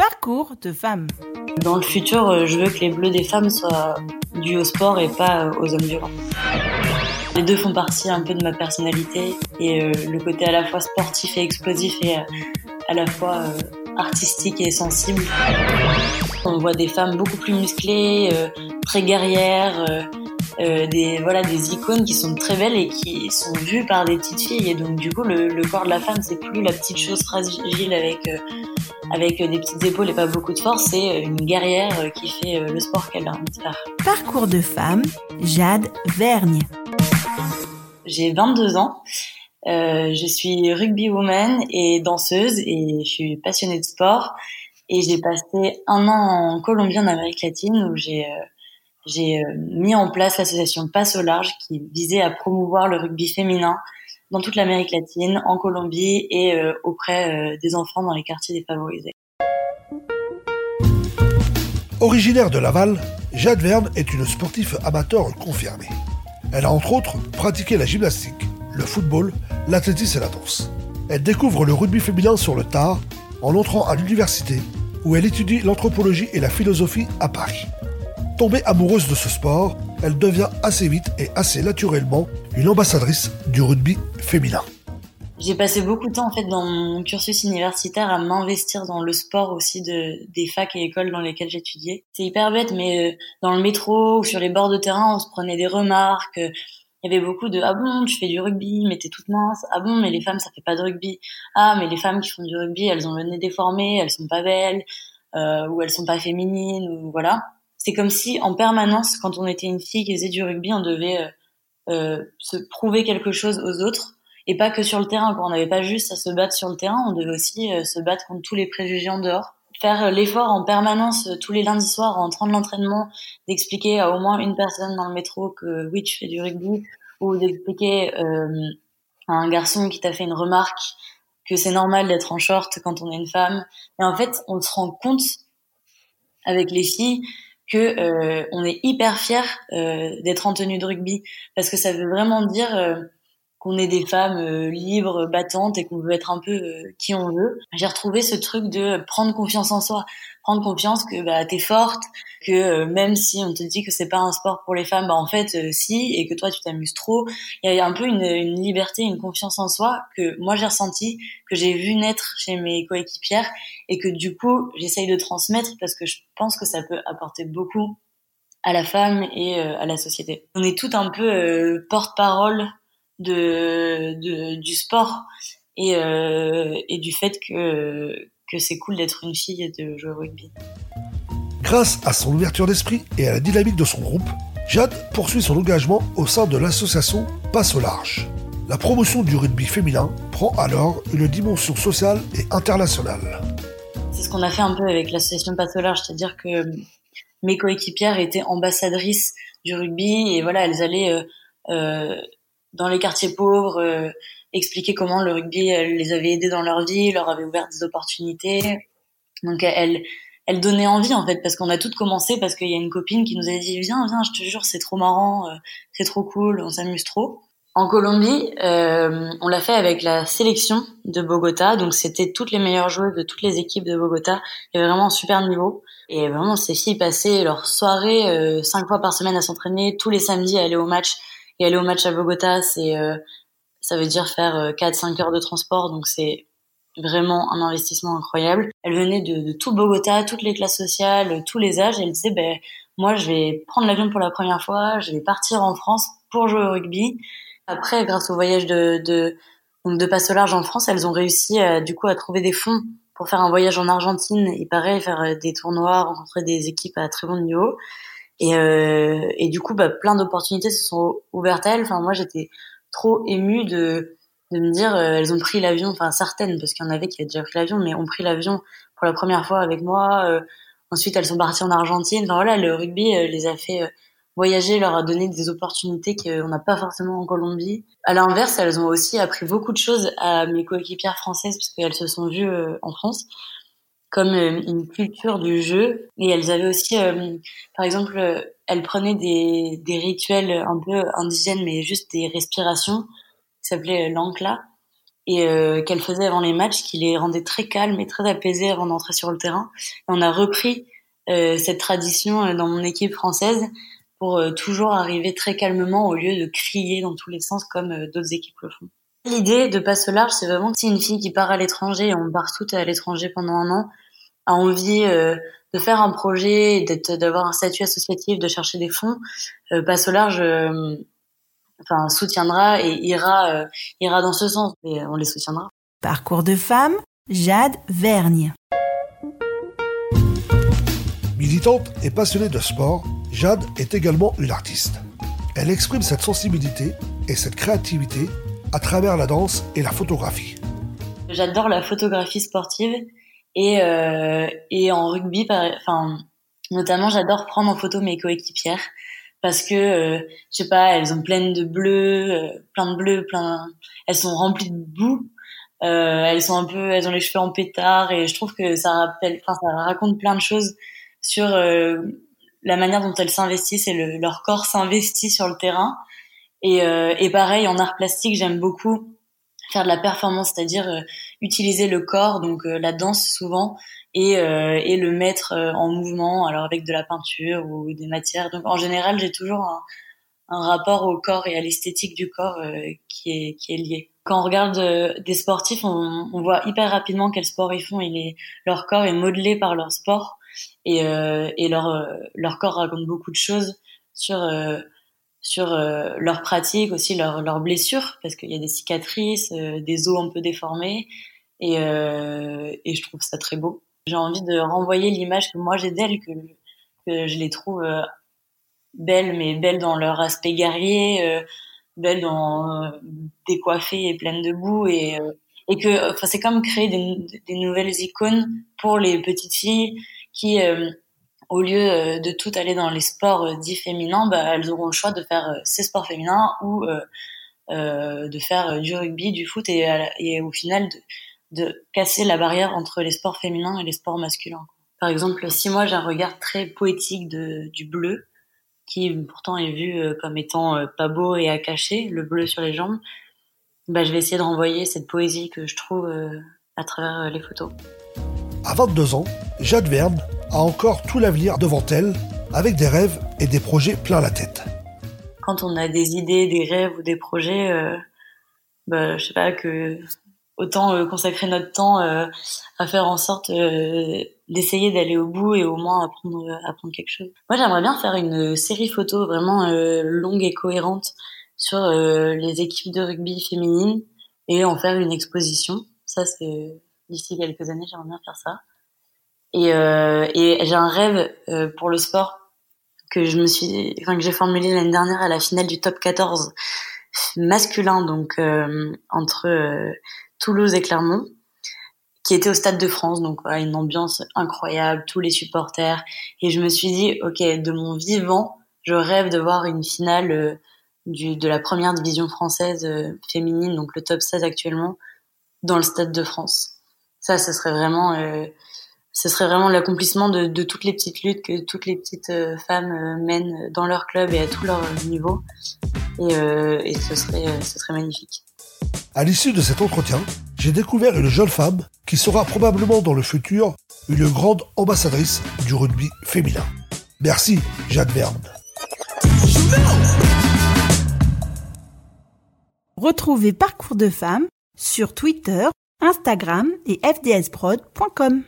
Parcours de femmes. Dans le futur, euh, je veux que les bleus des femmes soient dus au sport et pas euh, aux hommes violents. Les deux font partie un peu de ma personnalité et euh, le côté à la fois sportif et explosif et à la fois artistique et sensible. On voit des femmes beaucoup plus musclées, très guerrières, des voilà des icônes qui sont très belles et qui sont vues par des petites filles et donc du coup le, corps de la femme c'est plus la petite chose fragile avec avec des petites épaules et pas beaucoup de force c'est une guerrière qui fait euh, le sport qu'elle a envie de faire. Parcours de femme, Jade Vergne. J'ai 22 ans. je suis rugby woman et danseuse et je suis passionnée de sport et j'ai passé un an en Colombie en Amérique latine où j'ai j'ai euh, mis en place l'association Passe au large qui visait à promouvoir le rugby féminin dans toute l'Amérique latine, en Colombie et euh, auprès euh, des enfants dans les quartiers défavorisés. Originaire de Laval, Jade Verne est une sportive amateur confirmée. Elle a entre autres pratiqué la gymnastique, le football, l'athlétisme et la danse. Elle découvre le rugby féminin sur le tard en entrant à l'université où elle étudie l'anthropologie et la philosophie à Paris. Tombée amoureuse de ce sport, elle devient assez vite et assez naturellement une ambassadrice du rugby féminin. J'ai passé beaucoup de temps en fait dans mon cursus universitaire à m'investir dans le sport aussi de des facs et écoles dans lesquelles j'étudiais. C'est hyper bête, mais euh, dans le métro ou sur les bords de terrain, on se prenait des remarques. Il y avait beaucoup de ah bon tu fais du rugby mais t'es toute mince ah bon mais les femmes ça fait pas de rugby ah mais les femmes qui font du rugby elles ont le nez déformé elles sont pas belles euh, ou elles sont pas féminines ou voilà c'est comme si en permanence, quand on était une fille qui faisait du rugby, on devait euh, euh, se prouver quelque chose aux autres et pas que sur le terrain. Quand on n'avait pas juste à se battre sur le terrain, on devait aussi euh, se battre contre tous les préjugés en dehors. Faire l'effort en permanence tous les lundis soirs en train de l'entraînement, d'expliquer à au moins une personne dans le métro que oui tu fais du rugby ou d'expliquer à un garçon qui t'a fait une remarque que c'est normal d'être en short quand on est une femme. Et en fait, on se rend compte avec les filles que euh, on est hyper fier euh, d'être en tenue de rugby parce que ça veut vraiment dire euh, qu'on est des femmes libres, battantes et qu'on veut être un peu qui on veut. J'ai retrouvé ce truc de prendre confiance en soi, prendre confiance que bah t'es forte, que euh, même si on te dit que c'est pas un sport pour les femmes, bah en fait si et que toi tu t'amuses trop. Il y a un peu une, liberté, une confiance en soi que moi j'ai ressenti, que j'ai vu naître chez mes coéquipières et que du coup j'essaye de transmettre parce que je pense que ça peut apporter beaucoup à la femme et à la société. On est tout un peu porte-parole de, du sport et, euh, et du fait que, que c'est cool d'être une fille et de jouer au rugby. Grâce à son ouverture d'esprit et à la dynamique de son groupe, Jade poursuit son engagement au sein de l'association Passe au large. La promotion du rugby féminin prend alors une dimension sociale et internationale. C'est ce qu'on a fait un peu avec l'association Passe au large, c'est-à-dire que mes coéquipières étaient ambassadrices du rugby et voilà, elles allaient euh, euh dans les quartiers pauvres, euh, expliquer comment le rugby les avait aidés dans leur vie, leur avait ouvert des opportunités. Donc elle, elle donnait envie en fait parce qu'on a toutes commencé parce qu'il y a une copine qui nous a dit viens viens je te jure c'est trop marrant, euh, c'est trop cool, on s'amuse trop. En Colombie, euh, on l'a fait avec la sélection de Bogota, donc c'était toutes les meilleures joueuses de toutes les équipes de Bogota. Il y avait vraiment un super niveau. Et vraiment, ces filles passaient leur soirée euh, cinq fois par semaine à s'entraîner, tous les samedis à aller au match et aller au match à Bogota, c'est ça veut dire faire 4-5 euh, heures de transport, donc c'est vraiment un investissement incroyable. Elle venait de, tout Bogota, toutes les classes sociales, tous les âges. elle disait, ben moi, je vais prendre l'avion pour la première fois, je vais partir en France pour jouer au rugby. Après, grâce au voyage de, de de passe large en France, elles ont réussi du coup à trouver des fonds pour faire un voyage en Argentine et pareil faire euh, des tournois, rencontrer des équipes à très bon niveau. Et, euh, et du coup, bah, plein d'opportunités se sont ouvertes à elles. Enfin, moi, j'étais trop émue de, de me dire, euh, elles ont pris l'avion, enfin certaines, parce qu'il y en avait qui avaient déjà pris l'avion, mais ont pris l'avion pour la première fois avec moi. Euh, ensuite, elles sont parties en Argentine. Enfin voilà, le rugby euh, les a fait voyager, leur a donné des opportunités qu'on n'a pas forcément en Colombie. À l'inverse, elles ont aussi appris beaucoup de choses à mes coéquipières françaises, parce qu'elles se sont vues en France comme euh, une culture du jeu. Et elles avaient aussi, euh, par exemple, euh, elles prenaient des, des rituels un peu indigènes, mais juste des respirations, qui s'appelaient l'ancla. et qu'elle faisait avant les matchs qui les rendait très calmes et très apaisés avant d'entrer sur le terrain. Et on a repris cette tradition dans mon équipe française pour toujours arriver très calmement au lieu de crier dans tous les sens comme d'autres équipes le font. L'idée de Passe au large, c'est vraiment si une fille qui part à l'étranger, et on part toutes à l'étranger pendant un an, a envie euh, de faire un projet, d'avoir un statut associatif, de chercher des fonds, euh, Passe au large, euh, enfin soutiendra et ira ira dans ce sens et on les soutiendra. Parcours de femme, Jade Vergne. Militante et passionnée de sport, Jade est également une artiste. Elle exprime cette sensibilité et cette créativité à travers la danse et la photographie. J'adore la photographie sportive et, euh, et en rugby, enfin, notamment j'adore prendre en photo mes coéquipières parce que euh, je sais pas, elles ont plein de bleus, euh, plein de bleus, plein, elles sont remplies de boue. Euh, elles sont un peu, elles ont les cheveux en pétard et je trouve que ça rappelle, enfin ça raconte plein de choses sur euh, la manière dont elles s'investissent et le, leur corps s'investit sur le terrain et, euh, et pareil, en art plastique, j'aime beaucoup faire de la performance, c'est-à-dire euh, utiliser le corps, donc euh, la danse souvent, et, et le mettre en mouvement, alors avec de la peinture ou des matières. Donc en général, j'ai toujours un, un, rapport au corps et à l'esthétique du corps qui, est, qui est lié. Quand on regarde des sportifs, on, on, voit hyper rapidement quel sport ils font. Il est, leur corps est modelé par leur sport et, et leur, leur corps raconte beaucoup de choses sur sur euh, leurs pratiques, aussi leurs leurs blessures, parce qu'il y a des cicatrices, euh, des os un peu déformés, et, euh, et je trouve ça très beau. J'ai envie de renvoyer l'image que moi j'ai d'elles, que, que je les trouve euh, belles, mais belles dans leur aspect guerrier, belles dans décoiffées et pleines de boue, et, et que enfin c'est comme créer des, des nouvelles icônes pour les petites filles qui au lieu euh, de tout aller dans les sports euh, dits féminins, bah, elles auront le choix de faire euh, ces sports féminins ou de faire du rugby, du foot et, au final de, de, casser la barrière entre les sports féminins et les sports masculins. Par exemple, si moi j'ai un regard très poétique de, du bleu, qui pourtant est vu comme étant pas beau et à cacher, le bleu sur les jambes, bah, je vais essayer de renvoyer cette poésie que je trouve à travers les photos. À 22 ans, Jade Verne a encore tout l'avenir devant elle, avec des rêves et des projets plein la tête. Quand on a des idées, des rêves ou des projets, euh, bah, je sais pas que autant euh, consacrer notre temps euh, à faire en sorte euh, d'essayer d'aller au bout et au moins apprendre apprendre quelque chose. Moi, j'aimerais bien faire une série photo vraiment longue et cohérente sur les équipes de rugby féminines et en faire une exposition. Ça, c'est d'ici quelques années, j'aimerais bien faire ça. Et, euh, et j'ai un rêve euh, pour le sport que je me suis, enfin que j'ai formulé l'année dernière à la finale du top 14 masculin, donc euh, entre euh, Toulouse et Clermont, qui était au Stade de France, donc voilà, une ambiance incroyable, tous les supporters. Et je me suis dit, ok, de mon vivant, je rêve de voir une finale euh, du, de la première division française féminine, donc le top 16 actuellement, dans le Stade de France. Ça, ce serait vraiment, euh, ce serait vraiment l'accomplissement de, de, toutes les petites luttes que toutes les petites euh, femmes euh, mènent dans leur club et à tout leur niveau. Et, euh, et ce serait, ce serait magnifique. À l'issue de cet entretien, j'ai découvert une jeune femme qui sera probablement dans le futur une grande ambassadrice du rugby féminin. Merci, Jade Verne. Retrouvez Parcours de femmes sur Twitter Instagram et fdsprod.com.